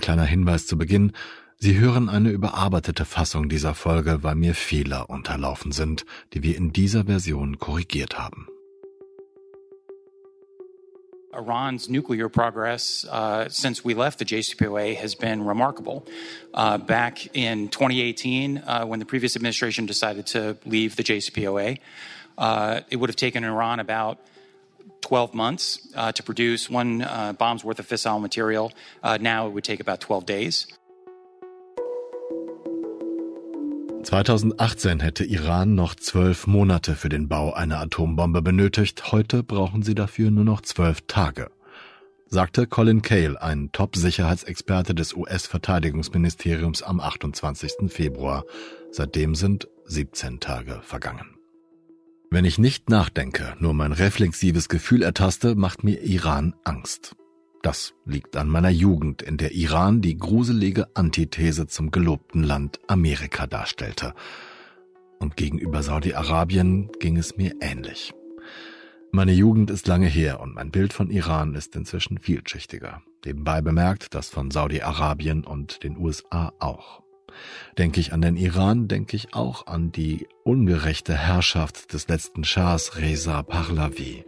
ein kleiner Hinweis zu Beginn. Sie hören eine überarbeitete Fassung dieser Folge, weil mir Fehler unterlaufen sind, die wir in dieser Version korrigiert haben. Iran's nuclear progress uh, since we left the JCPOA has been remarkable. Uh, back in 2018, uh, when the previous administration decided to leave the JCPOA, uh, it would have taken Iran about 12 months uh, to produce one uh, bomb's worth of fissile material. now it would take about 12 days. 2018 hätte Iran noch zwölf Monate für den Bau einer Atombombe benötigt, heute brauchen sie dafür nur noch zwölf Tage, sagte Colin Cale, ein Top-Sicherheitsexperte des US-Verteidigungsministeriums am 28. Februar. Seitdem sind 17 Tage vergangen. Wenn ich nicht nachdenke, nur mein reflexives Gefühl ertaste, macht mir Iran Angst. Das liegt an meiner Jugend, in der Iran die gruselige Antithese zum gelobten Land Amerika darstellte. Und gegenüber Saudi-Arabien ging es mir ähnlich. Meine Jugend ist lange her und mein Bild von Iran ist inzwischen vielschichtiger. Nebenbei bemerkt, das von Saudi-Arabien und den USA auch. Denke ich an den Iran, denke ich auch an die ungerechte Herrschaft des letzten Schahs Reza Pahlavi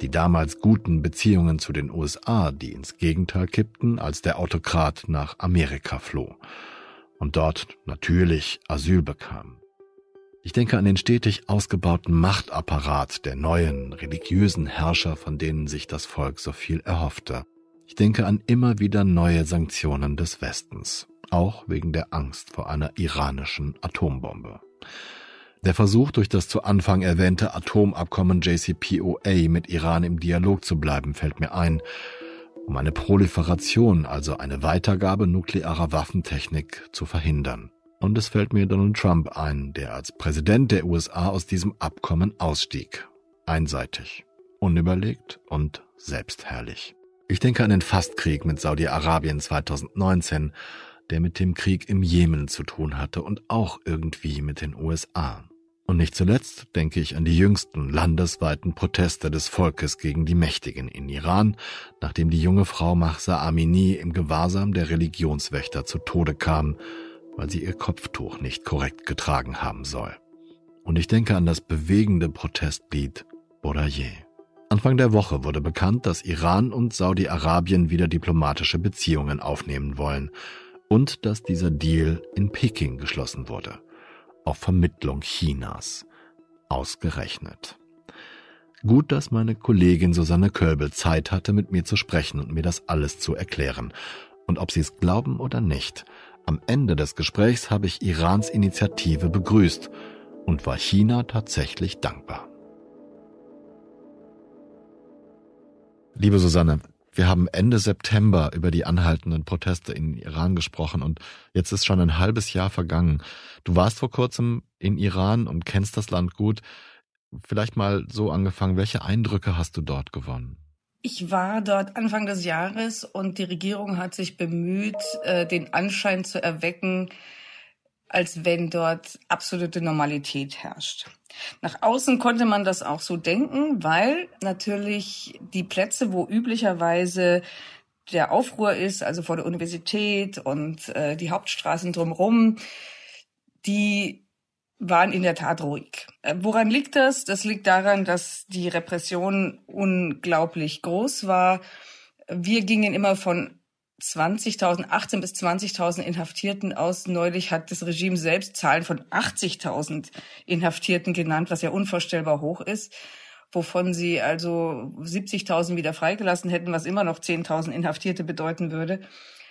die damals guten Beziehungen zu den USA, die ins Gegenteil kippten, als der Autokrat nach Amerika floh und dort natürlich Asyl bekam. Ich denke an den stetig ausgebauten Machtapparat der neuen religiösen Herrscher, von denen sich das Volk so viel erhoffte. Ich denke an immer wieder neue Sanktionen des Westens, auch wegen der Angst vor einer iranischen Atombombe. Der Versuch, durch das zu Anfang erwähnte Atomabkommen JCPOA mit Iran im Dialog zu bleiben, fällt mir ein, um eine Proliferation, also eine Weitergabe nuklearer Waffentechnik zu verhindern. Und es fällt mir Donald Trump ein, der als Präsident der USA aus diesem Abkommen ausstieg. Einseitig, unüberlegt und selbstherrlich. Ich denke an den Fastkrieg mit Saudi-Arabien 2019, der mit dem Krieg im Jemen zu tun hatte und auch irgendwie mit den USA. Und nicht zuletzt denke ich an die jüngsten landesweiten Proteste des Volkes gegen die Mächtigen in Iran, nachdem die junge Frau Mahsa Amini im Gewahrsam der Religionswächter zu Tode kam, weil sie ihr Kopftuch nicht korrekt getragen haben soll. Und ich denke an das bewegende Protestlied Boraye. Anfang der Woche wurde bekannt, dass Iran und Saudi-Arabien wieder diplomatische Beziehungen aufnehmen wollen und dass dieser Deal in Peking geschlossen wurde auf Vermittlung Chinas. Ausgerechnet. Gut, dass meine Kollegin Susanne Kölbel Zeit hatte, mit mir zu sprechen und mir das alles zu erklären. Und ob Sie es glauben oder nicht, am Ende des Gesprächs habe ich Irans Initiative begrüßt und war China tatsächlich dankbar. Liebe Susanne, wir haben Ende September über die anhaltenden Proteste in Iran gesprochen und jetzt ist schon ein halbes Jahr vergangen. Du warst vor kurzem in Iran und kennst das Land gut. Vielleicht mal so angefangen, welche Eindrücke hast du dort gewonnen? Ich war dort Anfang des Jahres und die Regierung hat sich bemüht, äh, den Anschein zu erwecken, als wenn dort absolute Normalität herrscht. Nach außen konnte man das auch so denken, weil natürlich die Plätze, wo üblicherweise der Aufruhr ist, also vor der Universität und äh, die Hauptstraßen drumherum, die waren in der Tat ruhig. Äh, woran liegt das? Das liegt daran, dass die Repression unglaublich groß war. Wir gingen immer von 20.000, 18 bis 20.000 Inhaftierten aus. Neulich hat das Regime selbst Zahlen von 80.000 Inhaftierten genannt, was ja unvorstellbar hoch ist, wovon sie also 70.000 wieder freigelassen hätten, was immer noch 10.000 Inhaftierte bedeuten würde.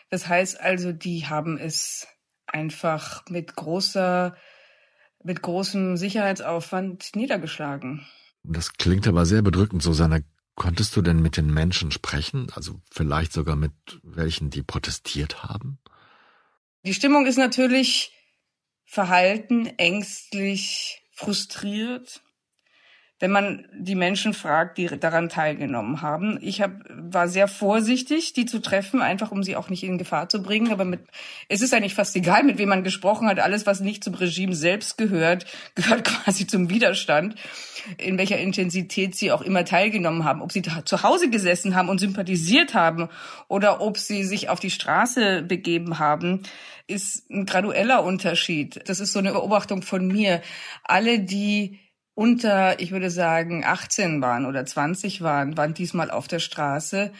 Das heißt also, die haben es einfach mit großer, mit großem Sicherheitsaufwand niedergeschlagen. Das klingt aber sehr bedrückend, Susanne. Konntest du denn mit den Menschen sprechen? Also vielleicht sogar mit welchen, die protestiert haben? Die Stimmung ist natürlich verhalten, ängstlich, frustriert. Wenn man die Menschen fragt, die daran teilgenommen haben. Ich hab, war sehr vorsichtig, die zu treffen, einfach um sie auch nicht in Gefahr zu bringen. Aber mit, es ist eigentlich fast egal, mit wem man gesprochen hat. Alles, was nicht zum Regime selbst gehört, gehört quasi zum Widerstand. In welcher Intensität sie auch immer teilgenommen haben. Ob sie zu Hause gesessen haben und sympathisiert haben oder ob sie sich auf die Straße begeben haben, ist ein gradueller Unterschied. Das ist so eine Beobachtung von mir. Alle, die unter, ich würde sagen, 18 waren oder 20 waren, waren diesmal auf der Straße.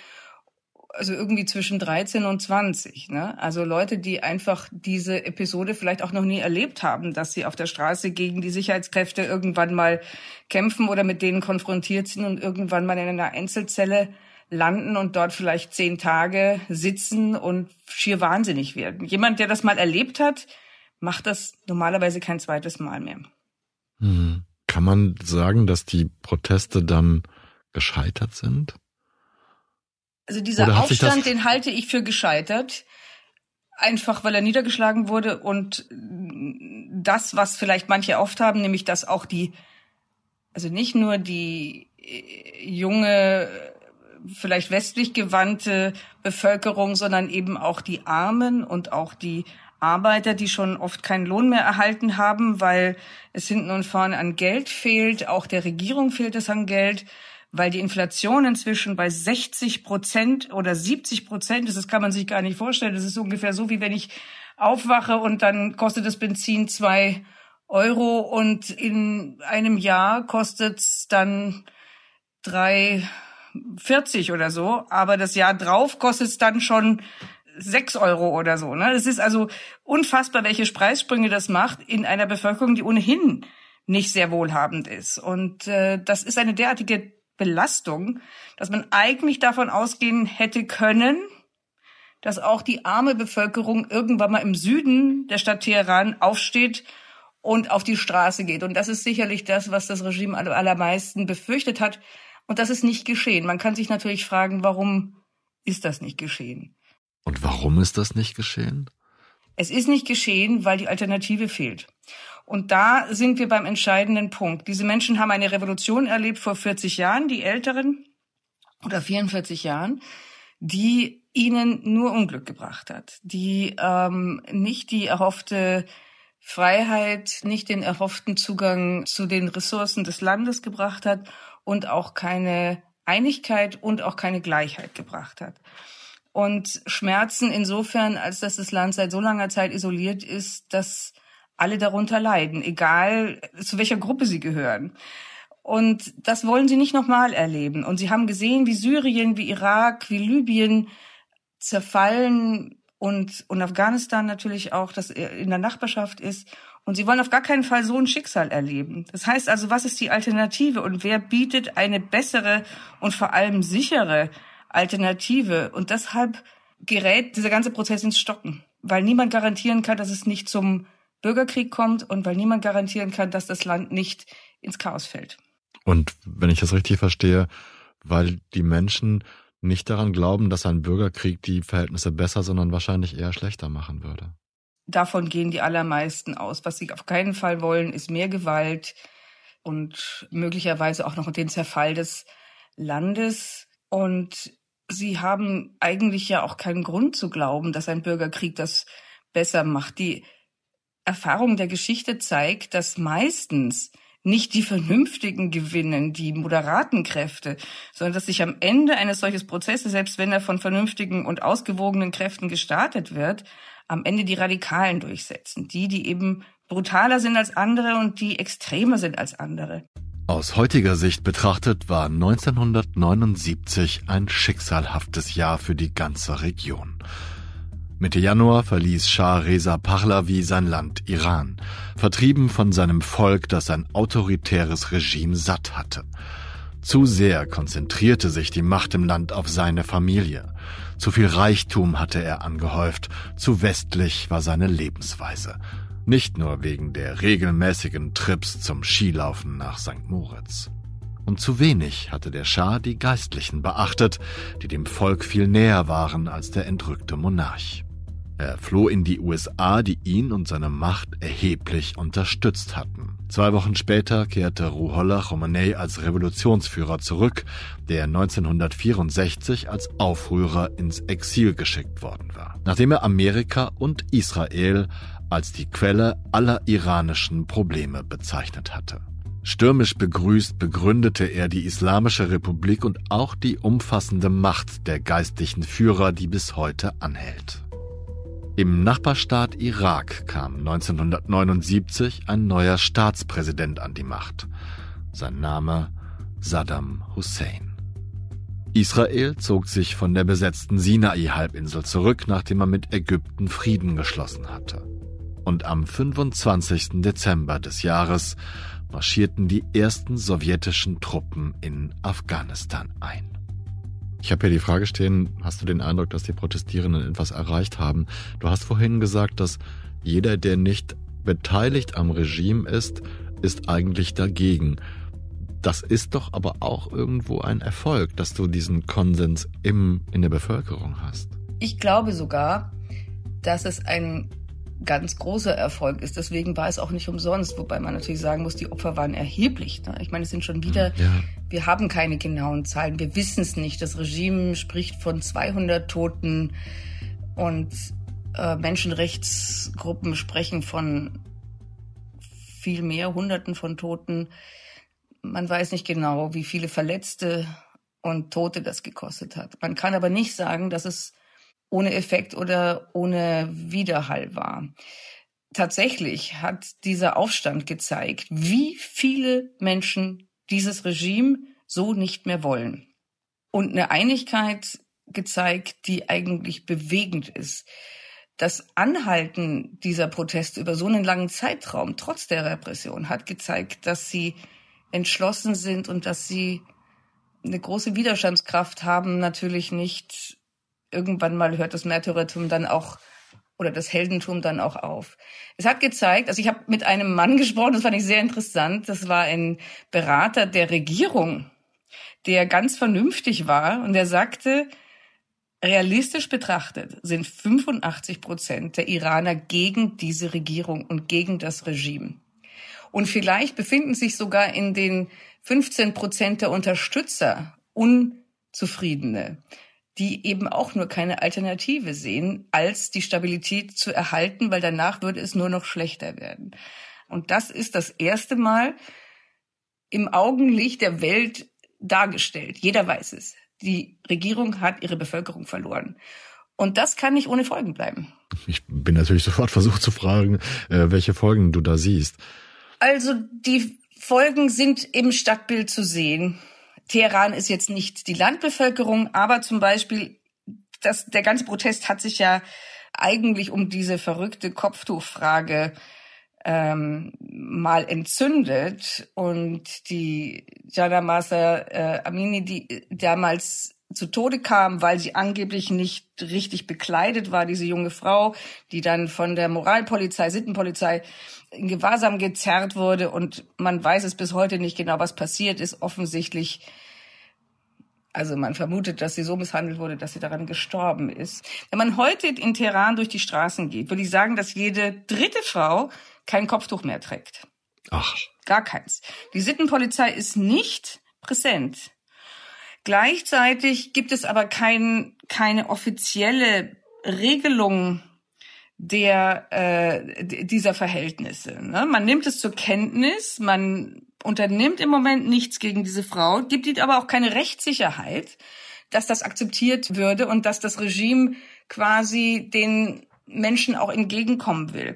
Also irgendwie zwischen 13 und 20. Ne? Also Leute, die einfach diese Episode vielleicht auch noch nie erlebt haben, dass sie auf der Straße gegen die Sicherheitskräfte irgendwann mal kämpfen oder mit denen konfrontiert sind und irgendwann mal in einer Einzelzelle landen und dort vielleicht zehn Tage sitzen und schier wahnsinnig werden. Jemand, der das mal erlebt hat, macht das normalerweise kein zweites Mal mehr. Mhm. Kann man sagen, dass die Proteste dann gescheitert sind? Also dieser Aufstand, den halte ich für gescheitert. Einfach weil er niedergeschlagen wurde und das, was vielleicht manche oft haben, nämlich dass auch die, also nicht nur die äh, junge, vielleicht westlich gewandte Bevölkerung, sondern eben auch die Armen und auch die Arbeiter, die schon oft keinen Lohn mehr erhalten haben, weil es hinten und vorne an Geld fehlt. Auch der Regierung fehlt es an Geld, weil die Inflation inzwischen bei 60 Prozent oder 70 Prozent ist. Das kann man sich gar nicht vorstellen. Das ist ungefähr so, wie wenn ich aufwache und dann kostet das Benzin zwei Euro und in einem Jahr kostet es dann drei 40 oder so, aber das Jahr drauf kostet es dann schon sechs Euro oder so. Ne? Es ist also unfassbar, welche Preissprünge das macht in einer Bevölkerung, die ohnehin nicht sehr wohlhabend ist. Und äh, das ist eine derartige Belastung, dass man eigentlich davon ausgehen hätte können, dass auch die arme Bevölkerung irgendwann mal im Süden der Stadt Teheran aufsteht und auf die Straße geht. Und das ist sicherlich das, was das Regime allermeisten befürchtet hat. Und das ist nicht geschehen. Man kann sich natürlich fragen, warum ist das nicht geschehen? Und warum ist das nicht geschehen? Es ist nicht geschehen, weil die Alternative fehlt. Und da sind wir beim entscheidenden Punkt. Diese Menschen haben eine Revolution erlebt vor 40 Jahren, die Älteren, oder 44 Jahren, die ihnen nur Unglück gebracht hat, die ähm, nicht die erhoffte Freiheit, nicht den erhofften Zugang zu den Ressourcen des Landes gebracht hat und auch keine Einigkeit und auch keine Gleichheit gebracht hat und Schmerzen insofern, als dass das Land seit so langer Zeit isoliert ist, dass alle darunter leiden, egal zu welcher Gruppe sie gehören. Und das wollen sie nicht nochmal erleben. Und sie haben gesehen, wie Syrien, wie Irak, wie Libyen zerfallen und, und Afghanistan natürlich auch, das in der Nachbarschaft ist. Und sie wollen auf gar keinen Fall so ein Schicksal erleben. Das heißt also, was ist die Alternative und wer bietet eine bessere und vor allem sichere Alternative. Und deshalb gerät dieser ganze Prozess ins Stocken, weil niemand garantieren kann, dass es nicht zum Bürgerkrieg kommt und weil niemand garantieren kann, dass das Land nicht ins Chaos fällt. Und wenn ich das richtig verstehe, weil die Menschen nicht daran glauben, dass ein Bürgerkrieg die Verhältnisse besser, sondern wahrscheinlich eher schlechter machen würde. Davon gehen die allermeisten aus. Was sie auf keinen Fall wollen, ist mehr Gewalt und möglicherweise auch noch den Zerfall des Landes. Und Sie haben eigentlich ja auch keinen Grund zu glauben, dass ein Bürgerkrieg das besser macht. Die Erfahrung der Geschichte zeigt, dass meistens nicht die Vernünftigen gewinnen, die moderaten Kräfte, sondern dass sich am Ende eines solches Prozesses, selbst wenn er von vernünftigen und ausgewogenen Kräften gestartet wird, am Ende die Radikalen durchsetzen. Die, die eben brutaler sind als andere und die extremer sind als andere. Aus heutiger Sicht betrachtet war 1979 ein schicksalhaftes Jahr für die ganze Region. Mitte Januar verließ Shah Reza Pahlavi sein Land Iran, vertrieben von seinem Volk, das ein autoritäres Regime satt hatte. Zu sehr konzentrierte sich die Macht im Land auf seine Familie. Zu viel Reichtum hatte er angehäuft, zu westlich war seine Lebensweise. Nicht nur wegen der regelmäßigen Trips zum Skilaufen nach St. Moritz. Und zu wenig hatte der Schah die Geistlichen beachtet, die dem Volk viel näher waren als der entrückte Monarch. Er floh in die USA, die ihn und seine Macht erheblich unterstützt hatten. Zwei Wochen später kehrte Ruhollah Khomeini als Revolutionsführer zurück, der 1964 als Aufrührer ins Exil geschickt worden war, nachdem er Amerika und Israel als die Quelle aller iranischen Probleme bezeichnet hatte. Stürmisch begrüßt begründete er die Islamische Republik und auch die umfassende Macht der geistlichen Führer, die bis heute anhält. Im Nachbarstaat Irak kam 1979 ein neuer Staatspräsident an die Macht. Sein Name Saddam Hussein. Israel zog sich von der besetzten Sinai-Halbinsel zurück, nachdem er mit Ägypten Frieden geschlossen hatte. Und am 25. Dezember des Jahres marschierten die ersten sowjetischen Truppen in Afghanistan ein. Ich habe hier die Frage stehen, hast du den Eindruck, dass die Protestierenden etwas erreicht haben? Du hast vorhin gesagt, dass jeder, der nicht beteiligt am Regime ist, ist eigentlich dagegen. Das ist doch aber auch irgendwo ein Erfolg, dass du diesen Konsens im, in der Bevölkerung hast. Ich glaube sogar, dass es ein ganz großer Erfolg ist. Deswegen war es auch nicht umsonst, wobei man natürlich sagen muss, die Opfer waren erheblich. Ne? Ich meine, es sind schon wieder, ja. wir haben keine genauen Zahlen, wir wissen es nicht. Das Regime spricht von 200 Toten und äh, Menschenrechtsgruppen sprechen von viel mehr, Hunderten von Toten. Man weiß nicht genau, wie viele Verletzte und Tote das gekostet hat. Man kann aber nicht sagen, dass es ohne Effekt oder ohne Widerhall war. Tatsächlich hat dieser Aufstand gezeigt, wie viele Menschen dieses Regime so nicht mehr wollen. Und eine Einigkeit gezeigt, die eigentlich bewegend ist. Das Anhalten dieser Proteste über so einen langen Zeitraum, trotz der Repression, hat gezeigt, dass sie entschlossen sind und dass sie eine große Widerstandskraft haben, natürlich nicht irgendwann mal hört das Märtyrertum dann auch oder das Heldentum dann auch auf. Es hat gezeigt, also ich habe mit einem Mann gesprochen, das fand ich sehr interessant, das war ein Berater der Regierung, der ganz vernünftig war und der sagte, realistisch betrachtet sind 85 Prozent der Iraner gegen diese Regierung und gegen das Regime. Und vielleicht befinden sich sogar in den 15 Prozent der Unterstützer Unzufriedene die eben auch nur keine Alternative sehen, als die Stabilität zu erhalten, weil danach würde es nur noch schlechter werden. Und das ist das erste Mal im Augenlicht der Welt dargestellt. Jeder weiß es. Die Regierung hat ihre Bevölkerung verloren. Und das kann nicht ohne Folgen bleiben. Ich bin natürlich sofort versucht zu fragen, äh, welche Folgen du da siehst. Also die Folgen sind im Stadtbild zu sehen. Teheran ist jetzt nicht die Landbevölkerung, aber zum Beispiel das, der ganze Protest hat sich ja eigentlich um diese verrückte Kopftuchfrage ähm, mal entzündet. Und die Jana Masa äh, Amini, die damals zu Tode kam, weil sie angeblich nicht richtig bekleidet war, diese junge Frau, die dann von der Moralpolizei, Sittenpolizei in Gewahrsam gezerrt wurde und man weiß es bis heute nicht genau, was passiert ist. Offensichtlich, also man vermutet, dass sie so misshandelt wurde, dass sie daran gestorben ist. Wenn man heute in Teheran durch die Straßen geht, würde ich sagen, dass jede dritte Frau kein Kopftuch mehr trägt. Ach. Gar keins. Die Sittenpolizei ist nicht präsent. Gleichzeitig gibt es aber kein, keine offizielle Regelung der äh, dieser Verhältnisse. Ne? Man nimmt es zur Kenntnis, man unternimmt im Moment nichts gegen diese Frau, gibt ihnen aber auch keine Rechtssicherheit, dass das akzeptiert würde und dass das Regime quasi den Menschen auch entgegenkommen will.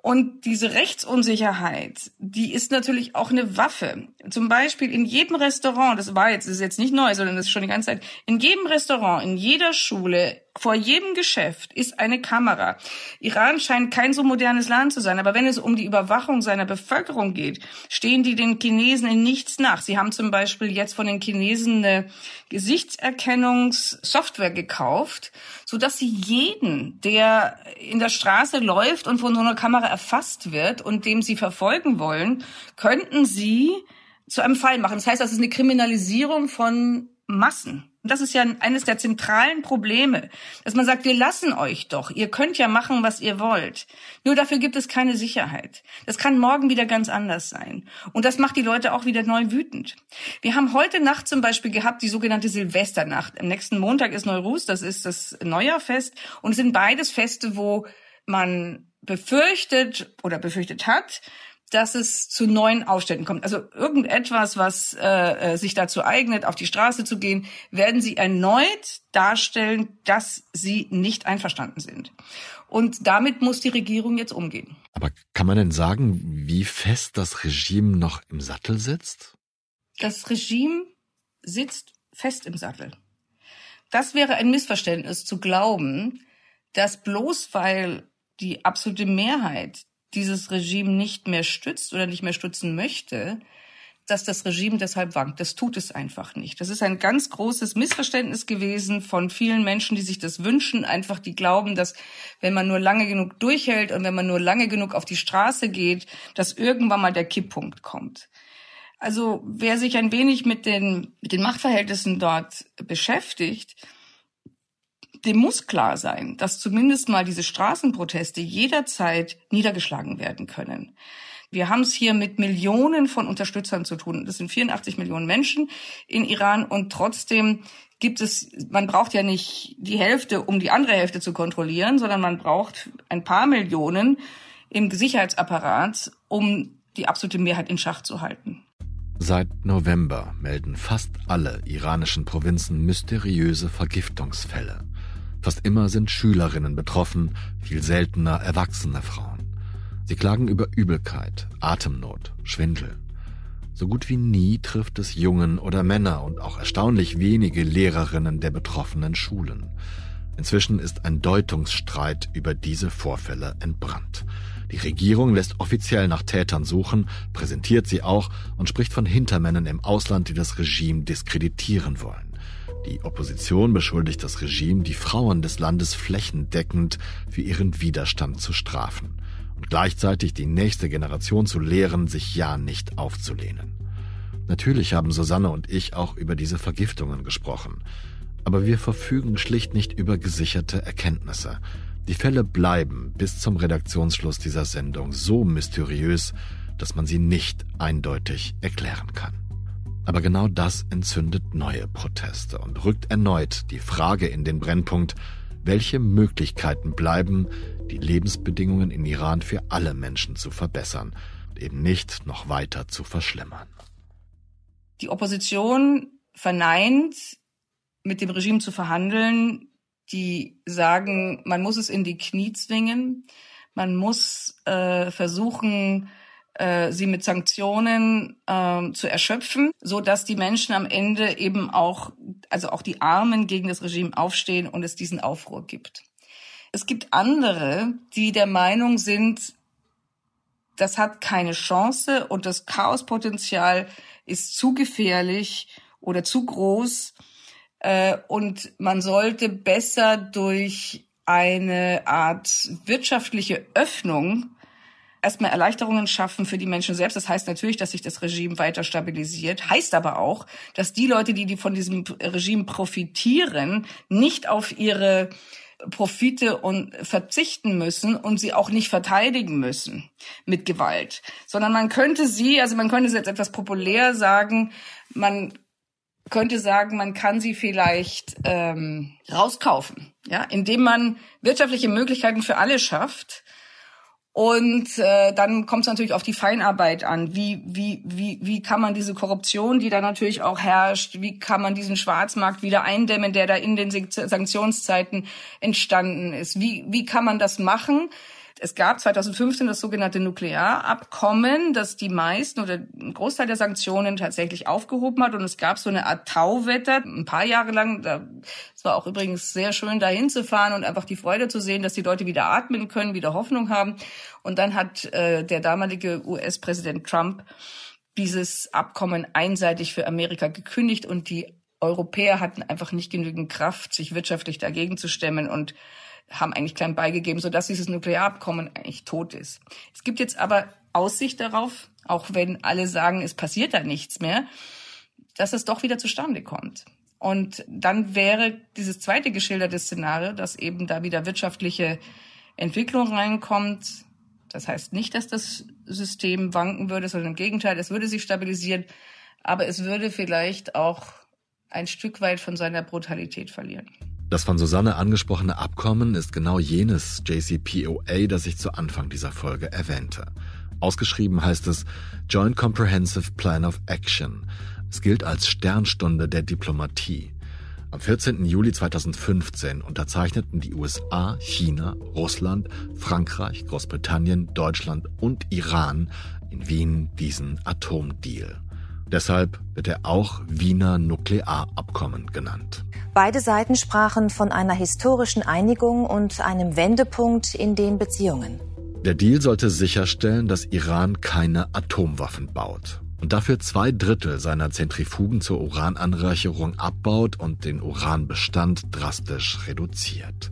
Und diese Rechtsunsicherheit, die ist natürlich auch eine Waffe. Zum Beispiel in jedem Restaurant, das war jetzt, das ist jetzt nicht neu, sondern das ist schon die ganze Zeit, in jedem Restaurant, in jeder Schule, vor jedem Geschäft ist eine Kamera. Iran scheint kein so modernes Land zu sein, aber wenn es um die Überwachung seiner Bevölkerung geht, stehen die den Chinesen in nichts nach. Sie haben zum Beispiel jetzt von den Chinesen eine Gesichtserkennungssoftware gekauft, so dass sie jeden, der in der Straße läuft und von so einer Kamera erfasst wird und dem sie verfolgen wollen, könnten sie zu einem Fall machen. Das heißt, das ist eine Kriminalisierung von Massen. Das ist ja eines der zentralen Probleme, dass man sagt, wir lassen euch doch. Ihr könnt ja machen, was ihr wollt. Nur dafür gibt es keine Sicherheit. Das kann morgen wieder ganz anders sein. Und das macht die Leute auch wieder neu wütend. Wir haben heute Nacht zum Beispiel gehabt die sogenannte Silvesternacht. Am nächsten Montag ist Neurus, das ist das Neujahrfest. Und es sind beides Feste, wo man befürchtet oder befürchtet hat, dass es zu neuen Aufständen kommt. Also irgendetwas, was äh, äh, sich dazu eignet, auf die Straße zu gehen, werden sie erneut darstellen, dass sie nicht einverstanden sind. Und damit muss die Regierung jetzt umgehen. Aber kann man denn sagen, wie fest das Regime noch im Sattel sitzt? Das Regime sitzt fest im Sattel. Das wäre ein Missverständnis zu glauben, dass bloß weil die absolute Mehrheit dieses Regime nicht mehr stützt oder nicht mehr stützen möchte, dass das Regime deshalb wankt. Das tut es einfach nicht. Das ist ein ganz großes Missverständnis gewesen von vielen Menschen, die sich das wünschen, einfach die glauben, dass wenn man nur lange genug durchhält und wenn man nur lange genug auf die Straße geht, dass irgendwann mal der Kipppunkt kommt. Also wer sich ein wenig mit den, mit den Machtverhältnissen dort beschäftigt, dem muss klar sein, dass zumindest mal diese Straßenproteste jederzeit niedergeschlagen werden können. Wir haben es hier mit Millionen von Unterstützern zu tun. Das sind 84 Millionen Menschen in Iran und trotzdem gibt es, man braucht ja nicht die Hälfte, um die andere Hälfte zu kontrollieren, sondern man braucht ein paar Millionen im Sicherheitsapparat, um die absolute Mehrheit in Schach zu halten. Seit November melden fast alle iranischen Provinzen mysteriöse Vergiftungsfälle. Fast immer sind Schülerinnen betroffen, viel seltener erwachsene Frauen. Sie klagen über Übelkeit, Atemnot, Schwindel. So gut wie nie trifft es Jungen oder Männer und auch erstaunlich wenige Lehrerinnen der betroffenen Schulen. Inzwischen ist ein Deutungsstreit über diese Vorfälle entbrannt. Die Regierung lässt offiziell nach Tätern suchen, präsentiert sie auch und spricht von Hintermännern im Ausland, die das Regime diskreditieren wollen. Die Opposition beschuldigt das Regime, die Frauen des Landes flächendeckend für ihren Widerstand zu strafen und gleichzeitig die nächste Generation zu lehren, sich ja nicht aufzulehnen. Natürlich haben Susanne und ich auch über diese Vergiftungen gesprochen, aber wir verfügen schlicht nicht über gesicherte Erkenntnisse. Die Fälle bleiben bis zum Redaktionsschluss dieser Sendung so mysteriös, dass man sie nicht eindeutig erklären kann. Aber genau das entzündet neue Proteste und rückt erneut die Frage in den Brennpunkt, welche Möglichkeiten bleiben, die Lebensbedingungen in Iran für alle Menschen zu verbessern und eben nicht noch weiter zu verschlimmern. Die Opposition verneint, mit dem Regime zu verhandeln, die sagen, man muss es in die Knie zwingen, man muss äh, versuchen, äh, sie mit Sanktionen äh, zu erschöpfen, so dass die Menschen am Ende eben auch, also auch die Armen gegen das Regime aufstehen und es diesen Aufruhr gibt. Es gibt andere, die der Meinung sind, das hat keine Chance und das Chaospotenzial ist zu gefährlich oder zu groß äh, und man sollte besser durch eine Art wirtschaftliche Öffnung erstmal Erleichterungen schaffen für die Menschen selbst. Das heißt natürlich, dass sich das Regime weiter stabilisiert. Heißt aber auch, dass die Leute, die, die von diesem Regime profitieren, nicht auf ihre Profite und verzichten müssen und sie auch nicht verteidigen müssen mit Gewalt, sondern man könnte sie, also man könnte es jetzt etwas populär sagen, man könnte sagen, man kann sie vielleicht ähm, rauskaufen, ja, indem man wirtschaftliche Möglichkeiten für alle schafft und äh, dann kommt es natürlich auf die Feinarbeit an. Wie, wie, wie, wie kann man diese Korruption, die da natürlich auch herrscht, wie kann man diesen Schwarzmarkt wieder eindämmen, der da in den Sanktionszeiten entstanden ist? Wie, wie kann man das machen? Es gab 2015 das sogenannte Nuklearabkommen, das die meisten oder einen Großteil der Sanktionen tatsächlich aufgehoben hat. Und es gab so eine Art Tauwetter, ein paar Jahre lang. Es war auch übrigens sehr schön, da hinzufahren und einfach die Freude zu sehen, dass die Leute wieder atmen können, wieder Hoffnung haben. Und dann hat äh, der damalige US-Präsident Trump dieses Abkommen einseitig für Amerika gekündigt und die Europäer hatten einfach nicht genügend Kraft, sich wirtschaftlich dagegen zu stemmen und haben eigentlich klein beigegeben, sodass dieses Nuklearabkommen eigentlich tot ist. Es gibt jetzt aber Aussicht darauf, auch wenn alle sagen, es passiert da nichts mehr, dass es doch wieder zustande kommt. Und dann wäre dieses zweite geschilderte Szenario, dass eben da wieder wirtschaftliche Entwicklung reinkommt. Das heißt nicht, dass das System wanken würde, sondern im Gegenteil, es würde sich stabilisieren, aber es würde vielleicht auch ein Stück weit von seiner Brutalität verlieren. Das von Susanne angesprochene Abkommen ist genau jenes JCPOA, das ich zu Anfang dieser Folge erwähnte. Ausgeschrieben heißt es Joint Comprehensive Plan of Action. Es gilt als Sternstunde der Diplomatie. Am 14. Juli 2015 unterzeichneten die USA, China, Russland, Frankreich, Großbritannien, Deutschland und Iran in Wien diesen Atomdeal. Deshalb wird er auch Wiener Nuklearabkommen genannt. Beide Seiten sprachen von einer historischen Einigung und einem Wendepunkt in den Beziehungen. Der Deal sollte sicherstellen, dass Iran keine Atomwaffen baut und dafür zwei Drittel seiner Zentrifugen zur Urananreicherung abbaut und den Uranbestand drastisch reduziert.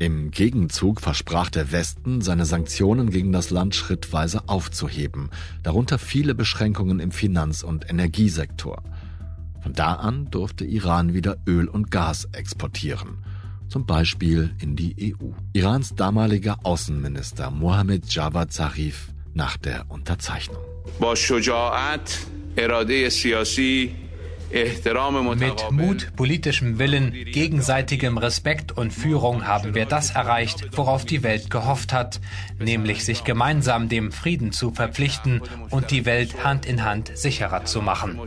Im Gegenzug versprach der Westen, seine Sanktionen gegen das Land schrittweise aufzuheben, darunter viele Beschränkungen im Finanz- und Energiesektor. Von da an durfte Iran wieder Öl und Gas exportieren, zum Beispiel in die EU. Irans damaliger Außenminister Mohammed Javad Zarif nach der Unterzeichnung. Mit Mut, politischem Willen, gegenseitigem Respekt und Führung haben wir das erreicht, worauf die Welt gehofft hat, nämlich sich gemeinsam dem Frieden zu verpflichten und die Welt Hand in Hand sicherer zu machen.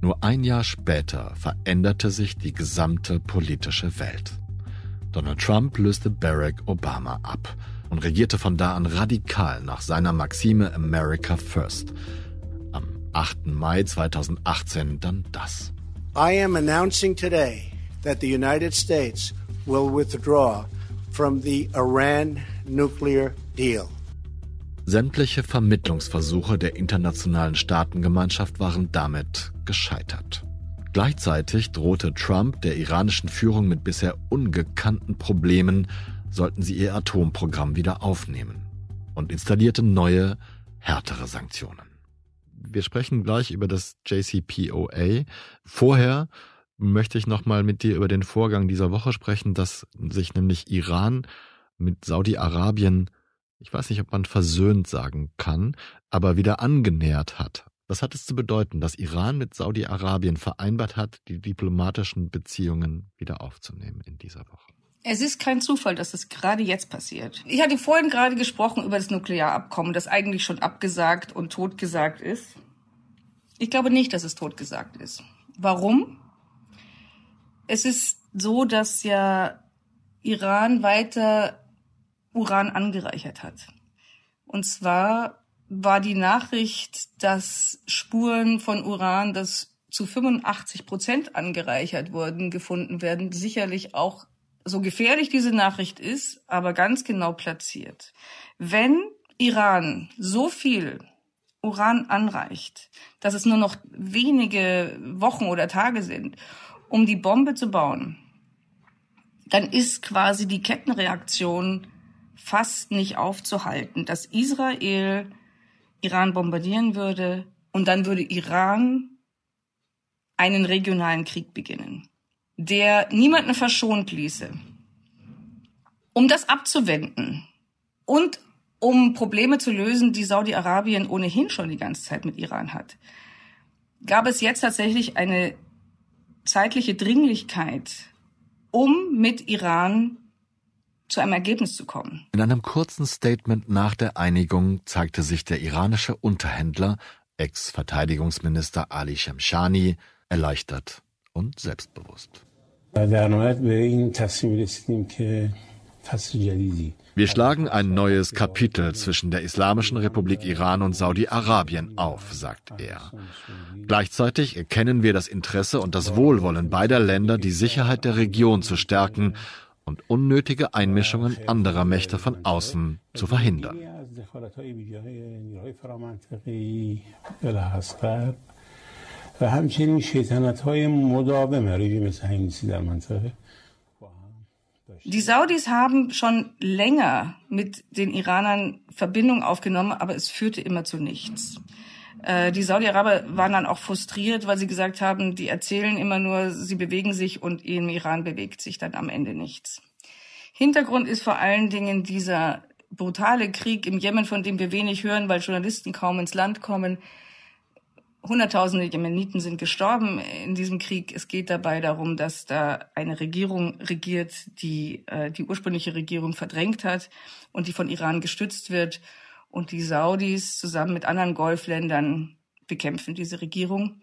Nur ein Jahr später veränderte sich die gesamte politische Welt. Donald Trump löste Barack Obama ab und regierte von da an radikal nach seiner Maxime America First. Am 8. Mai 2018 dann das. I am announcing today that the United States will withdraw from the Iran nuclear deal. Sämtliche Vermittlungsversuche der internationalen Staatengemeinschaft waren damit gescheitert. Gleichzeitig drohte Trump der iranischen Führung mit bisher ungekannten Problemen, sollten sie ihr Atomprogramm wieder aufnehmen und installierte neue, härtere Sanktionen. Wir sprechen gleich über das JCPOA. Vorher möchte ich nochmal mit dir über den Vorgang dieser Woche sprechen, dass sich nämlich Iran mit Saudi-Arabien ich weiß nicht, ob man versöhnt sagen kann, aber wieder angenähert hat. Was hat es zu bedeuten, dass Iran mit Saudi-Arabien vereinbart hat, die diplomatischen Beziehungen wieder aufzunehmen in dieser Woche? Es ist kein Zufall, dass es gerade jetzt passiert. Ich hatte vorhin gerade gesprochen über das Nuklearabkommen, das eigentlich schon abgesagt und totgesagt ist. Ich glaube nicht, dass es totgesagt ist. Warum? Es ist so, dass ja Iran weiter Uran angereichert hat. Und zwar war die Nachricht, dass Spuren von Uran, das zu 85 Prozent angereichert wurden, gefunden werden, sicherlich auch so gefährlich diese Nachricht ist, aber ganz genau platziert. Wenn Iran so viel Uran anreicht, dass es nur noch wenige Wochen oder Tage sind, um die Bombe zu bauen, dann ist quasi die Kettenreaktion fast nicht aufzuhalten, dass Israel Iran bombardieren würde und dann würde Iran einen regionalen Krieg beginnen, der niemanden verschont ließe. Um das abzuwenden und um Probleme zu lösen, die Saudi-Arabien ohnehin schon die ganze Zeit mit Iran hat, gab es jetzt tatsächlich eine zeitliche Dringlichkeit, um mit Iran zu einem Ergebnis zu kommen. In einem kurzen Statement nach der Einigung zeigte sich der iranische Unterhändler, Ex-Verteidigungsminister Ali Shemshani, erleichtert und selbstbewusst. Wir schlagen ein neues Kapitel zwischen der Islamischen Republik Iran und Saudi-Arabien auf, sagt er. Gleichzeitig erkennen wir das Interesse und das Wohlwollen beider Länder, die Sicherheit der Region zu stärken und unnötige Einmischungen anderer Mächte von außen zu verhindern. Die Saudis haben schon länger mit den Iranern Verbindung aufgenommen, aber es führte immer zu nichts. Äh, die Saudi-Araber waren dann auch frustriert, weil sie gesagt haben, die erzählen immer nur, sie bewegen sich und im Iran bewegt sich dann am Ende nichts. Hintergrund ist vor allen Dingen dieser brutale Krieg im Jemen, von dem wir wenig hören, weil Journalisten kaum ins Land kommen. Hunderttausende Jemeniten sind gestorben in diesem Krieg. Es geht dabei darum, dass da eine Regierung regiert, die äh, die ursprüngliche Regierung verdrängt hat und die von Iran gestützt wird. Und die Saudis zusammen mit anderen Golfländern bekämpfen diese Regierung.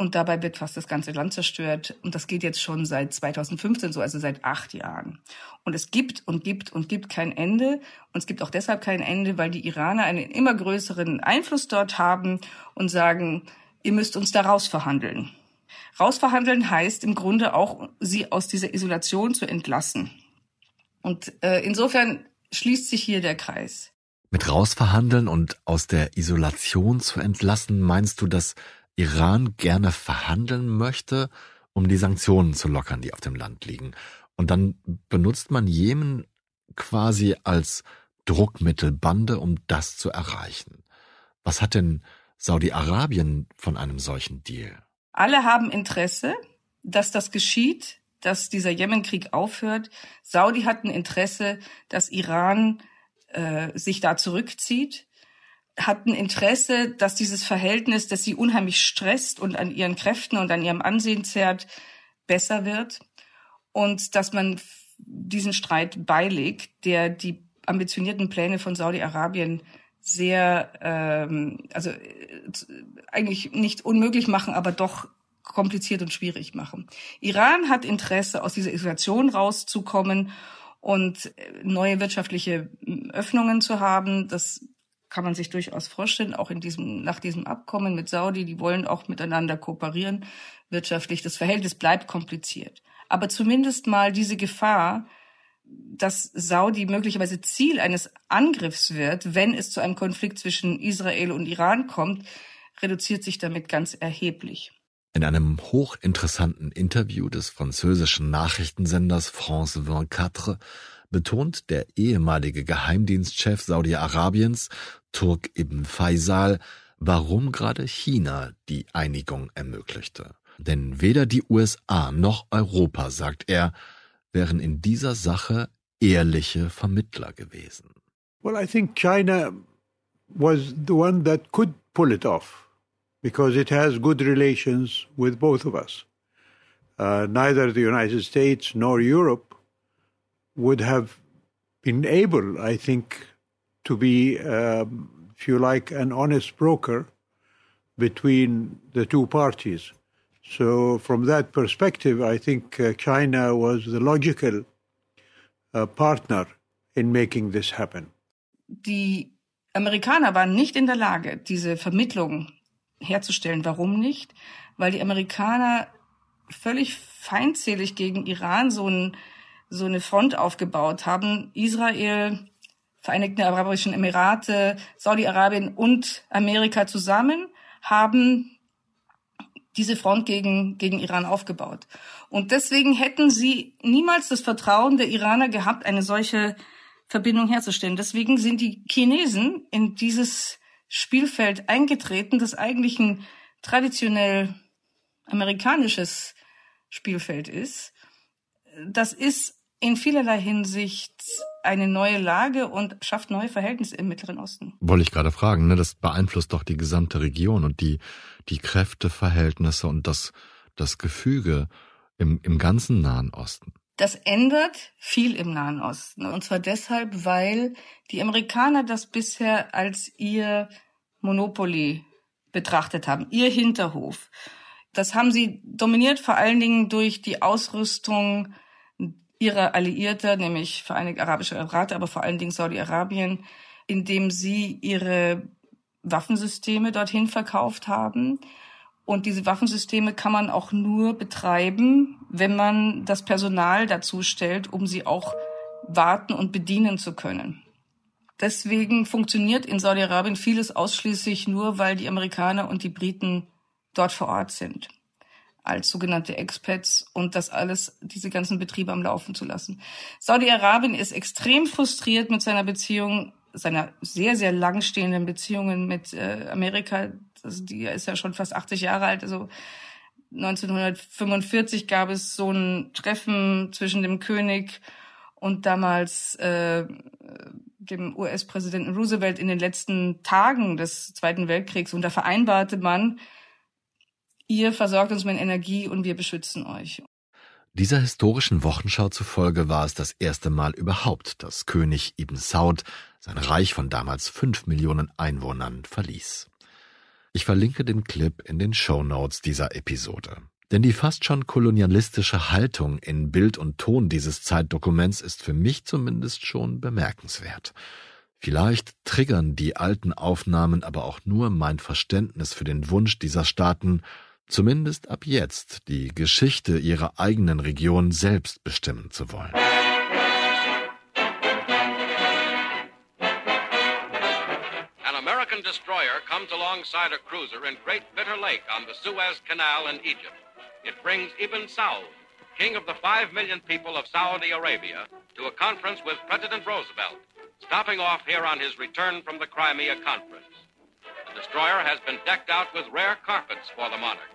Und dabei wird fast das ganze Land zerstört. Und das geht jetzt schon seit 2015 so, also seit acht Jahren. Und es gibt und gibt und gibt kein Ende. Und es gibt auch deshalb kein Ende, weil die Iraner einen immer größeren Einfluss dort haben und sagen, ihr müsst uns da rausverhandeln. Rausverhandeln heißt im Grunde auch, sie aus dieser Isolation zu entlassen. Und äh, insofern schließt sich hier der Kreis. Mit rausverhandeln und aus der Isolation zu entlassen, meinst du, dass Iran gerne verhandeln möchte, um die Sanktionen zu lockern, die auf dem Land liegen. Und dann benutzt man Jemen quasi als Druckmittelbande, um das zu erreichen. Was hat denn Saudi-Arabien von einem solchen Deal? Alle haben Interesse, dass das geschieht, dass dieser Jemenkrieg aufhört. Saudi hat ein Interesse, dass Iran äh, sich da zurückzieht hat ein Interesse, dass dieses Verhältnis, das sie unheimlich stresst und an ihren Kräften und an ihrem Ansehen zerrt, besser wird und dass man diesen Streit beilegt, der die ambitionierten Pläne von Saudi-Arabien sehr, ähm, also äh, eigentlich nicht unmöglich machen, aber doch kompliziert und schwierig machen. Iran hat Interesse, aus dieser Isolation rauszukommen und äh, neue wirtschaftliche Öffnungen zu haben. Das kann man sich durchaus vorstellen, auch in diesem, nach diesem Abkommen mit Saudi, die wollen auch miteinander kooperieren wirtschaftlich. Das Verhältnis bleibt kompliziert. Aber zumindest mal diese Gefahr, dass Saudi möglicherweise Ziel eines Angriffs wird, wenn es zu einem Konflikt zwischen Israel und Iran kommt, reduziert sich damit ganz erheblich. In einem hochinteressanten Interview des französischen Nachrichtensenders France 24 betont der ehemalige Geheimdienstchef Saudi-Arabiens, Turk ibn Faisal, warum gerade China die Einigung ermöglichte. Denn weder die USA noch Europa, sagt er, wären in dieser Sache ehrliche Vermittler gewesen. Well, I think China was the one that could pull it off because it has good relations with both of us. Uh, neither the United States nor Europe would have been able, I think, to be, um, if you like, an honest broker between the two parties. So, from that perspective, I think uh, China was the logical uh, partner in making this happen. Die Amerikaner waren nicht in der Lage, diese Vermittlung herzustellen. Warum nicht? Weil die Amerikaner völlig feindselig gegen Iran so ein so eine Front aufgebaut haben. Israel, Vereinigte Arabischen Emirate, Saudi-Arabien und Amerika zusammen haben diese Front gegen, gegen Iran aufgebaut. Und deswegen hätten sie niemals das Vertrauen der Iraner gehabt, eine solche Verbindung herzustellen. Deswegen sind die Chinesen in dieses Spielfeld eingetreten, das eigentlich ein traditionell amerikanisches Spielfeld ist. Das ist in vielerlei Hinsicht eine neue Lage und schafft neue Verhältnisse im Mittleren Osten. Wollte ich gerade fragen, ne? Das beeinflusst doch die gesamte Region und die, die Kräfteverhältnisse und das, das Gefüge im, im ganzen Nahen Osten. Das ändert viel im Nahen Osten. Und zwar deshalb, weil die Amerikaner das bisher als ihr Monopoly betrachtet haben, ihr Hinterhof. Das haben sie dominiert vor allen Dingen durch die Ausrüstung ihrer Alliierter, nämlich Vereinigte Arabische Emirate, aber vor allen Dingen Saudi-Arabien, indem sie ihre Waffensysteme dorthin verkauft haben. Und diese Waffensysteme kann man auch nur betreiben, wenn man das Personal dazu stellt, um sie auch warten und bedienen zu können. Deswegen funktioniert in Saudi-Arabien vieles ausschließlich nur, weil die Amerikaner und die Briten dort vor Ort sind. als sogenannte Expats und das alles, diese ganzen Betriebe am Laufen zu lassen. Saudi-Arabien ist extrem frustriert mit seiner Beziehung, seiner sehr, sehr langstehenden Beziehungen mit äh, Amerika. Also die ist ja schon fast 80 Jahre alt. Also 1945 gab es so ein Treffen zwischen dem König und damals äh, dem US-Präsidenten Roosevelt in den letzten Tagen des Zweiten Weltkriegs. Und da vereinbarte man, ihr versorgt uns mit Energie und wir beschützen euch. Dieser historischen Wochenschau zufolge war es das erste Mal überhaupt, dass König Ibn Saud sein Reich von damals fünf Millionen Einwohnern verließ. Ich verlinke den Clip in den Show Notes dieser Episode. Denn die fast schon kolonialistische Haltung in Bild und Ton dieses Zeitdokuments ist für mich zumindest schon bemerkenswert. Vielleicht triggern die alten Aufnahmen aber auch nur mein Verständnis für den Wunsch dieser Staaten, zumindest ab jetzt die Geschichte ihrer eigenen Region selbst bestimmen zu wollen. Comes alongside a cruiser in Great Bitter Lake on the Suez Canal in Egypt. It brings Ibn Saud, king of the five million people of Saudi Arabia, to a conference with President Roosevelt, stopping off here on his return from the Crimea conference. The destroyer has been decked out with rare carpets for the monarch.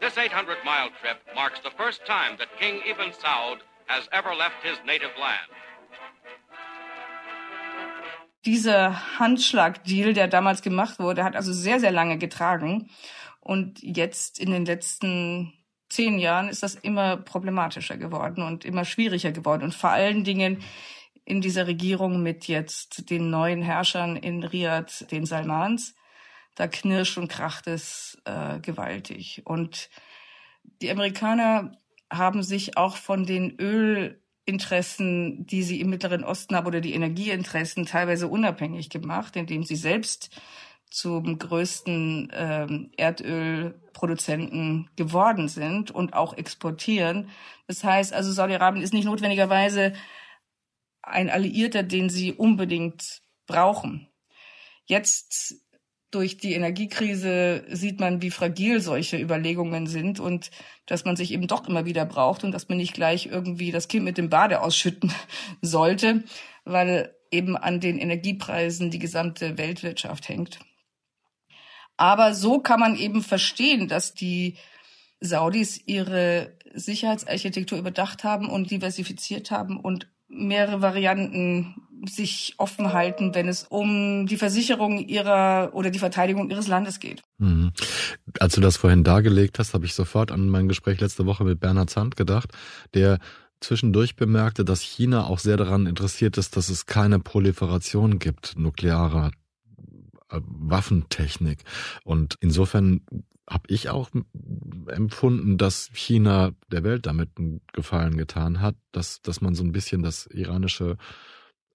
This 800 mile trip marks the first time that King Ibn Saud has ever left his native land. Dieser Handschlagdeal, der damals gemacht wurde, hat also sehr, sehr lange getragen. Und jetzt in den letzten zehn Jahren ist das immer problematischer geworden und immer schwieriger geworden. Und vor allen Dingen in dieser Regierung mit jetzt den neuen Herrschern in Riyadh, den Salmans, da knirscht und kracht es äh, gewaltig. Und die Amerikaner haben sich auch von den Ölinteressen, die sie im Mittleren Osten haben, oder die Energieinteressen teilweise unabhängig gemacht, indem sie selbst zum größten ähm, Erdölproduzenten geworden sind und auch exportieren. Das heißt also, Saudi-Arabien ist nicht notwendigerweise ein Alliierter, den sie unbedingt brauchen. Jetzt durch die Energiekrise sieht man, wie fragil solche Überlegungen sind und dass man sich eben doch immer wieder braucht und dass man nicht gleich irgendwie das Kind mit dem Bade ausschütten sollte, weil eben an den Energiepreisen die gesamte Weltwirtschaft hängt. Aber so kann man eben verstehen, dass die Saudis ihre Sicherheitsarchitektur überdacht haben und diversifiziert haben und mehrere Varianten sich offen halten, wenn es um die Versicherung ihrer oder die Verteidigung ihres Landes geht. Mhm. Als du das vorhin dargelegt hast, habe ich sofort an mein Gespräch letzte Woche mit Bernhard Zandt gedacht, der zwischendurch bemerkte, dass China auch sehr daran interessiert ist, dass es keine Proliferation gibt nuklearer äh, Waffentechnik. Und insofern habe ich auch empfunden, dass China der Welt damit einen Gefallen getan hat, dass, dass man so ein bisschen das iranische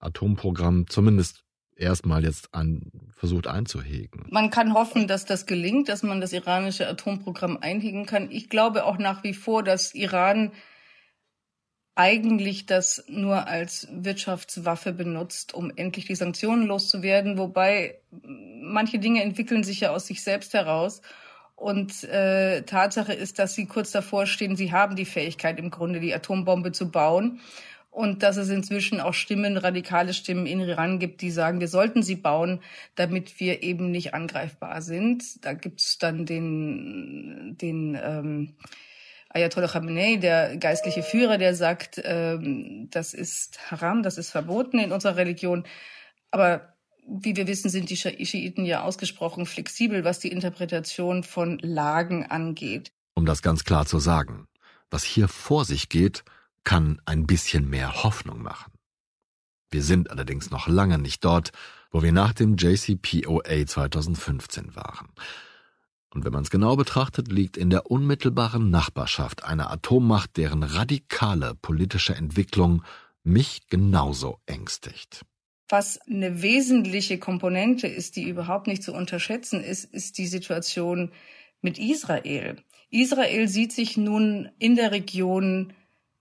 Atomprogramm zumindest erstmal jetzt an, versucht einzuhegen. Man kann hoffen, dass das gelingt, dass man das iranische Atomprogramm einhegen kann. Ich glaube auch nach wie vor, dass Iran eigentlich das nur als Wirtschaftswaffe benutzt, um endlich die Sanktionen loszuwerden, wobei manche Dinge entwickeln sich ja aus sich selbst heraus. Und äh, Tatsache ist, dass sie kurz davor stehen, sie haben die Fähigkeit im Grunde, die Atombombe zu bauen. Und dass es inzwischen auch Stimmen, radikale Stimmen in Iran gibt, die sagen, wir sollten sie bauen, damit wir eben nicht angreifbar sind. Da gibt's dann den, den ähm, Ayatollah Khamenei, der geistliche Führer, der sagt, ähm, das ist haram, das ist verboten in unserer Religion. Aber wie wir wissen, sind die Schiiten ja ausgesprochen flexibel, was die Interpretation von Lagen angeht. Um das ganz klar zu sagen, was hier vor sich geht, kann ein bisschen mehr Hoffnung machen. Wir sind allerdings noch lange nicht dort, wo wir nach dem JCPOA 2015 waren. Und wenn man es genau betrachtet, liegt in der unmittelbaren Nachbarschaft einer Atommacht, deren radikale politische Entwicklung mich genauso ängstigt. Was eine wesentliche Komponente ist, die überhaupt nicht zu unterschätzen ist, ist die Situation mit Israel. Israel sieht sich nun in der Region,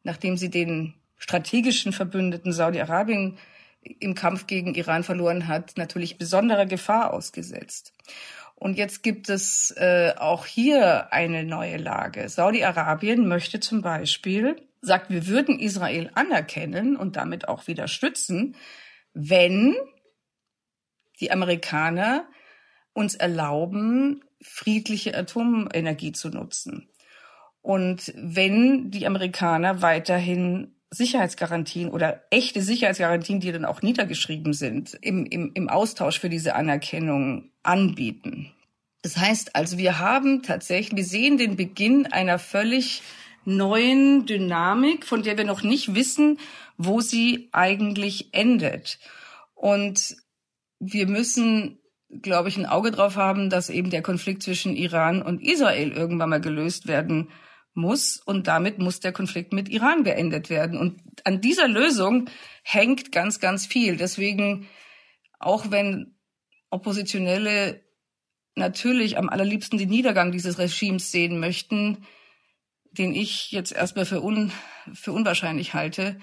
nachdem sie den strategischen Verbündeten Saudi-Arabien im Kampf gegen Iran verloren hat, natürlich besonderer Gefahr ausgesetzt. Und jetzt gibt es äh, auch hier eine neue Lage. Saudi-Arabien möchte zum Beispiel, sagt, wir würden Israel anerkennen und damit auch wieder stützen, wenn die Amerikaner uns erlauben, friedliche Atomenergie zu nutzen. Und wenn die Amerikaner weiterhin Sicherheitsgarantien oder echte Sicherheitsgarantien, die dann auch niedergeschrieben sind, im, im, im Austausch für diese Anerkennung anbieten. Das heißt also, wir haben tatsächlich, wir sehen den Beginn einer völlig neuen Dynamik, von der wir noch nicht wissen, wo sie eigentlich endet. Und wir müssen, glaube ich, ein Auge drauf haben, dass eben der Konflikt zwischen Iran und Israel irgendwann mal gelöst werden muss und damit muss der Konflikt mit Iran beendet werden. Und an dieser Lösung hängt ganz, ganz viel. Deswegen, auch wenn Oppositionelle natürlich am allerliebsten den Niedergang dieses Regimes sehen möchten, den ich jetzt erstmal für, un, für unwahrscheinlich halte,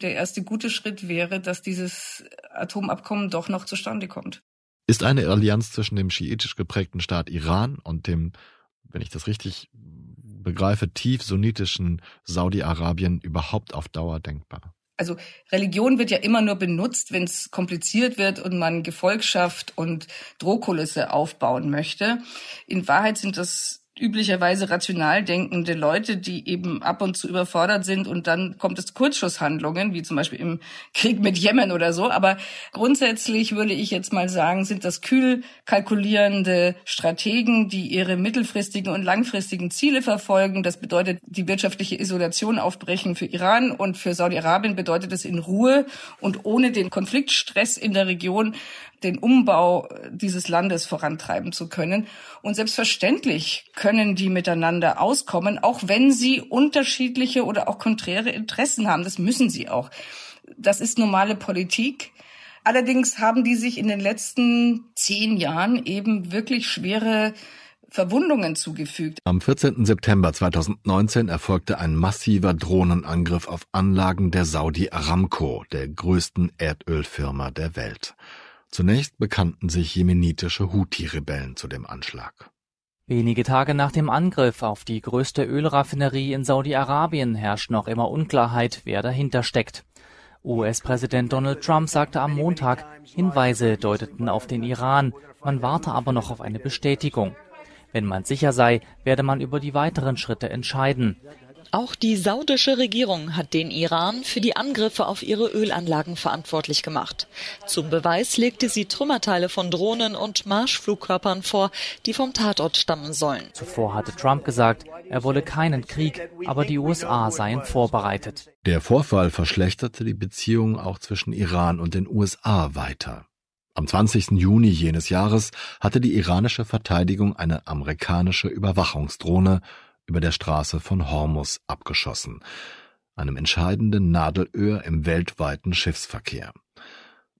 der erste gute Schritt wäre, dass dieses Atomabkommen doch noch zustande kommt. Ist eine Allianz zwischen dem schiitisch geprägten Staat Iran und dem, wenn ich das richtig begreife, tief sunnitischen Saudi-Arabien überhaupt auf Dauer denkbar? Also Religion wird ja immer nur benutzt, wenn es kompliziert wird und man Gefolgschaft und Drohkulisse aufbauen möchte. In Wahrheit sind das üblicherweise rational denkende Leute, die eben ab und zu überfordert sind und dann kommt es Kurzschusshandlungen, wie zum Beispiel im Krieg mit Jemen oder so. Aber grundsätzlich würde ich jetzt mal sagen, sind das kühl kalkulierende Strategen, die ihre mittelfristigen und langfristigen Ziele verfolgen. Das bedeutet die wirtschaftliche Isolation aufbrechen für Iran und für Saudi-Arabien bedeutet es in Ruhe und ohne den Konfliktstress in der Region den Umbau dieses Landes vorantreiben zu können. Und selbstverständlich die miteinander auskommen, auch wenn sie unterschiedliche oder auch konträre Interessen haben. Das müssen sie auch. Das ist normale Politik. Allerdings haben die sich in den letzten zehn Jahren eben wirklich schwere Verwundungen zugefügt. Am 14. September 2019 erfolgte ein massiver Drohnenangriff auf Anlagen der Saudi Aramco, der größten Erdölfirma der Welt. Zunächst bekannten sich jemenitische Houthi-Rebellen zu dem Anschlag. Wenige Tage nach dem Angriff auf die größte Ölraffinerie in Saudi-Arabien herrscht noch immer Unklarheit, wer dahinter steckt. US-Präsident Donald Trump sagte am Montag, Hinweise deuteten auf den Iran, man warte aber noch auf eine Bestätigung. Wenn man sicher sei, werde man über die weiteren Schritte entscheiden. Auch die saudische Regierung hat den Iran für die Angriffe auf ihre Ölanlagen verantwortlich gemacht. Zum Beweis legte sie Trümmerteile von Drohnen und Marschflugkörpern vor, die vom Tatort stammen sollen. Zuvor hatte Trump gesagt, er wolle keinen Krieg, aber die USA seien vorbereitet. Der Vorfall verschlechterte die Beziehungen auch zwischen Iran und den USA weiter. Am 20. Juni jenes Jahres hatte die iranische Verteidigung eine amerikanische Überwachungsdrohne über der Straße von Hormus abgeschossen, einem entscheidenden Nadelöhr im weltweiten Schiffsverkehr.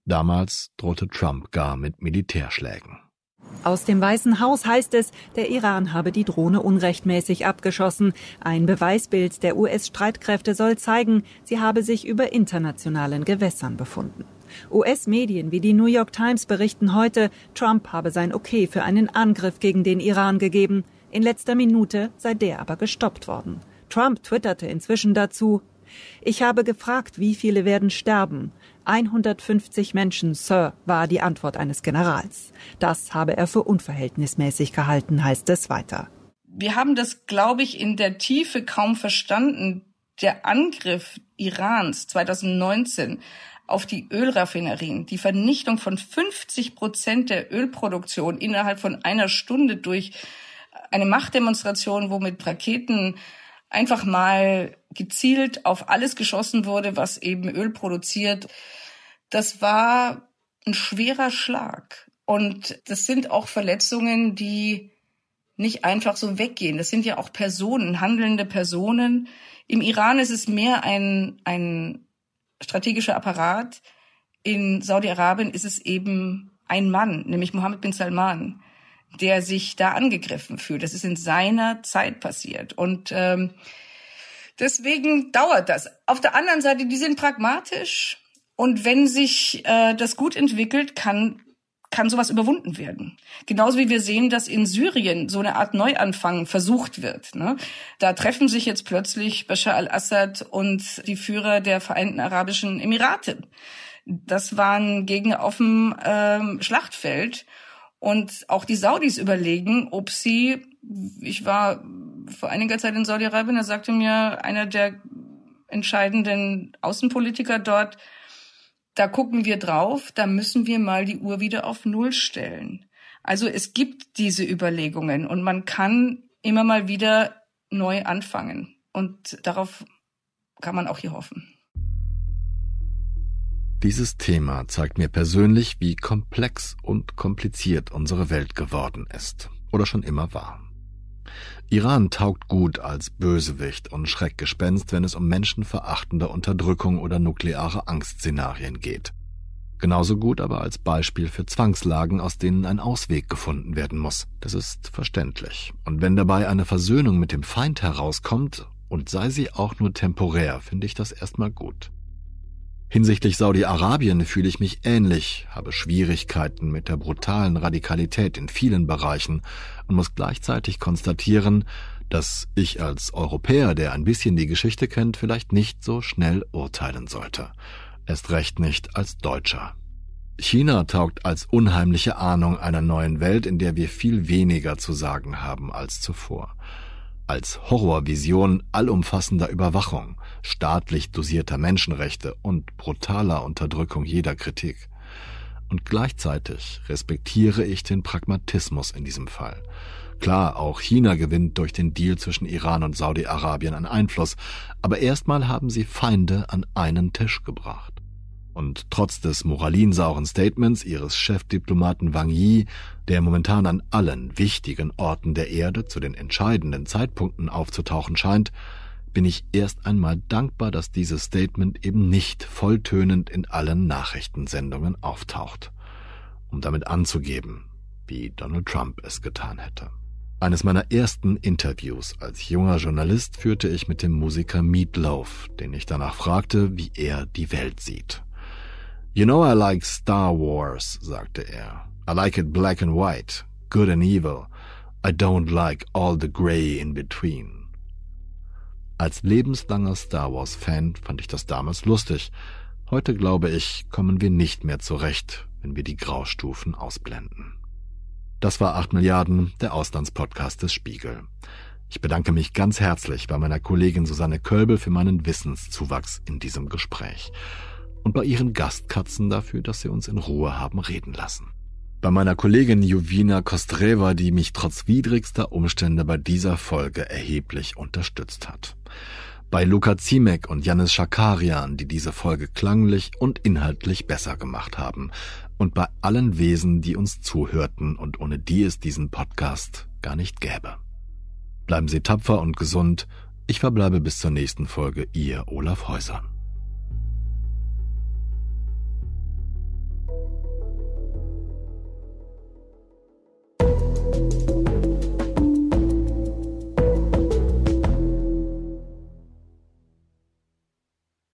Damals drohte Trump gar mit Militärschlägen. Aus dem Weißen Haus heißt es, der Iran habe die Drohne unrechtmäßig abgeschossen. Ein Beweisbild der US-Streitkräfte soll zeigen, sie habe sich über internationalen Gewässern befunden. US-Medien wie die New York Times berichten heute, Trump habe sein Okay für einen Angriff gegen den Iran gegeben. In letzter Minute sei der aber gestoppt worden. Trump twitterte inzwischen dazu, ich habe gefragt, wie viele werden sterben. 150 Menschen, Sir, war die Antwort eines Generals. Das habe er für unverhältnismäßig gehalten, heißt es weiter. Wir haben das, glaube ich, in der Tiefe kaum verstanden. Der Angriff Irans 2019 auf die Ölraffinerien, die Vernichtung von 50 Prozent der Ölproduktion innerhalb von einer Stunde durch eine Machtdemonstration, wo mit Raketen einfach mal gezielt auf alles geschossen wurde, was eben Öl produziert. Das war ein schwerer Schlag. Und das sind auch Verletzungen, die nicht einfach so weggehen. Das sind ja auch Personen, handelnde Personen. Im Iran ist es mehr ein, ein strategischer Apparat. In Saudi-Arabien ist es eben ein Mann, nämlich Mohammed bin Salman der sich da angegriffen fühlt. Das ist in seiner Zeit passiert. Und ähm, deswegen dauert das. Auf der anderen Seite, die sind pragmatisch. Und wenn sich äh, das gut entwickelt, kann kann sowas überwunden werden. Genauso wie wir sehen, dass in Syrien so eine Art Neuanfang versucht wird. Ne? Da treffen sich jetzt plötzlich Bashar al-Assad und die Führer der Vereinten Arabischen Emirate. Das waren Gegner auf dem ähm, Schlachtfeld. Und auch die Saudis überlegen, ob sie, ich war vor einiger Zeit in Saudi-Arabien, da sagte mir einer der entscheidenden Außenpolitiker dort, da gucken wir drauf, da müssen wir mal die Uhr wieder auf Null stellen. Also es gibt diese Überlegungen und man kann immer mal wieder neu anfangen. Und darauf kann man auch hier hoffen. Dieses Thema zeigt mir persönlich, wie komplex und kompliziert unsere Welt geworden ist oder schon immer war. Iran taugt gut als Bösewicht und Schreckgespenst, wenn es um menschenverachtende Unterdrückung oder nukleare Angstszenarien geht. Genauso gut aber als Beispiel für Zwangslagen, aus denen ein Ausweg gefunden werden muss. Das ist verständlich. Und wenn dabei eine Versöhnung mit dem Feind herauskommt, und sei sie auch nur temporär, finde ich das erstmal gut. Hinsichtlich Saudi-Arabien fühle ich mich ähnlich, habe Schwierigkeiten mit der brutalen Radikalität in vielen Bereichen und muss gleichzeitig konstatieren, dass ich als Europäer, der ein bisschen die Geschichte kennt, vielleicht nicht so schnell urteilen sollte. Erst recht nicht als Deutscher. China taugt als unheimliche Ahnung einer neuen Welt, in der wir viel weniger zu sagen haben als zuvor als Horrorvision allumfassender Überwachung, staatlich dosierter Menschenrechte und brutaler Unterdrückung jeder Kritik. Und gleichzeitig respektiere ich den Pragmatismus in diesem Fall. Klar, auch China gewinnt durch den Deal zwischen Iran und Saudi-Arabien an Einfluss, aber erstmal haben sie Feinde an einen Tisch gebracht. Und trotz des moralinsauren Statements ihres Chefdiplomaten Wang Yi, der momentan an allen wichtigen Orten der Erde zu den entscheidenden Zeitpunkten aufzutauchen scheint, bin ich erst einmal dankbar, dass dieses Statement eben nicht volltönend in allen Nachrichtensendungen auftaucht, um damit anzugeben, wie Donald Trump es getan hätte. Eines meiner ersten Interviews als junger Journalist führte ich mit dem Musiker Meat Loaf, den ich danach fragte, wie er die Welt sieht. You know I like Star Wars, sagte er. I like it black and white, good and evil. I don't like all the gray in between. Als lebenslanger Star Wars-Fan fand ich das damals lustig. Heute glaube ich, kommen wir nicht mehr zurecht, wenn wir die Graustufen ausblenden. Das war 8 Milliarden, der Auslandspodcast des Spiegel. Ich bedanke mich ganz herzlich bei meiner Kollegin Susanne Kölbel für meinen Wissenszuwachs in diesem Gespräch und bei ihren Gastkatzen dafür, dass sie uns in Ruhe haben reden lassen. Bei meiner Kollegin Jovina Kostreva, die mich trotz widrigster Umstände bei dieser Folge erheblich unterstützt hat. Bei Luca Ziemek und Janis Schakarian, die diese Folge klanglich und inhaltlich besser gemacht haben. Und bei allen Wesen, die uns zuhörten und ohne die es diesen Podcast gar nicht gäbe. Bleiben Sie tapfer und gesund. Ich verbleibe bis zur nächsten Folge, Ihr Olaf Häuser.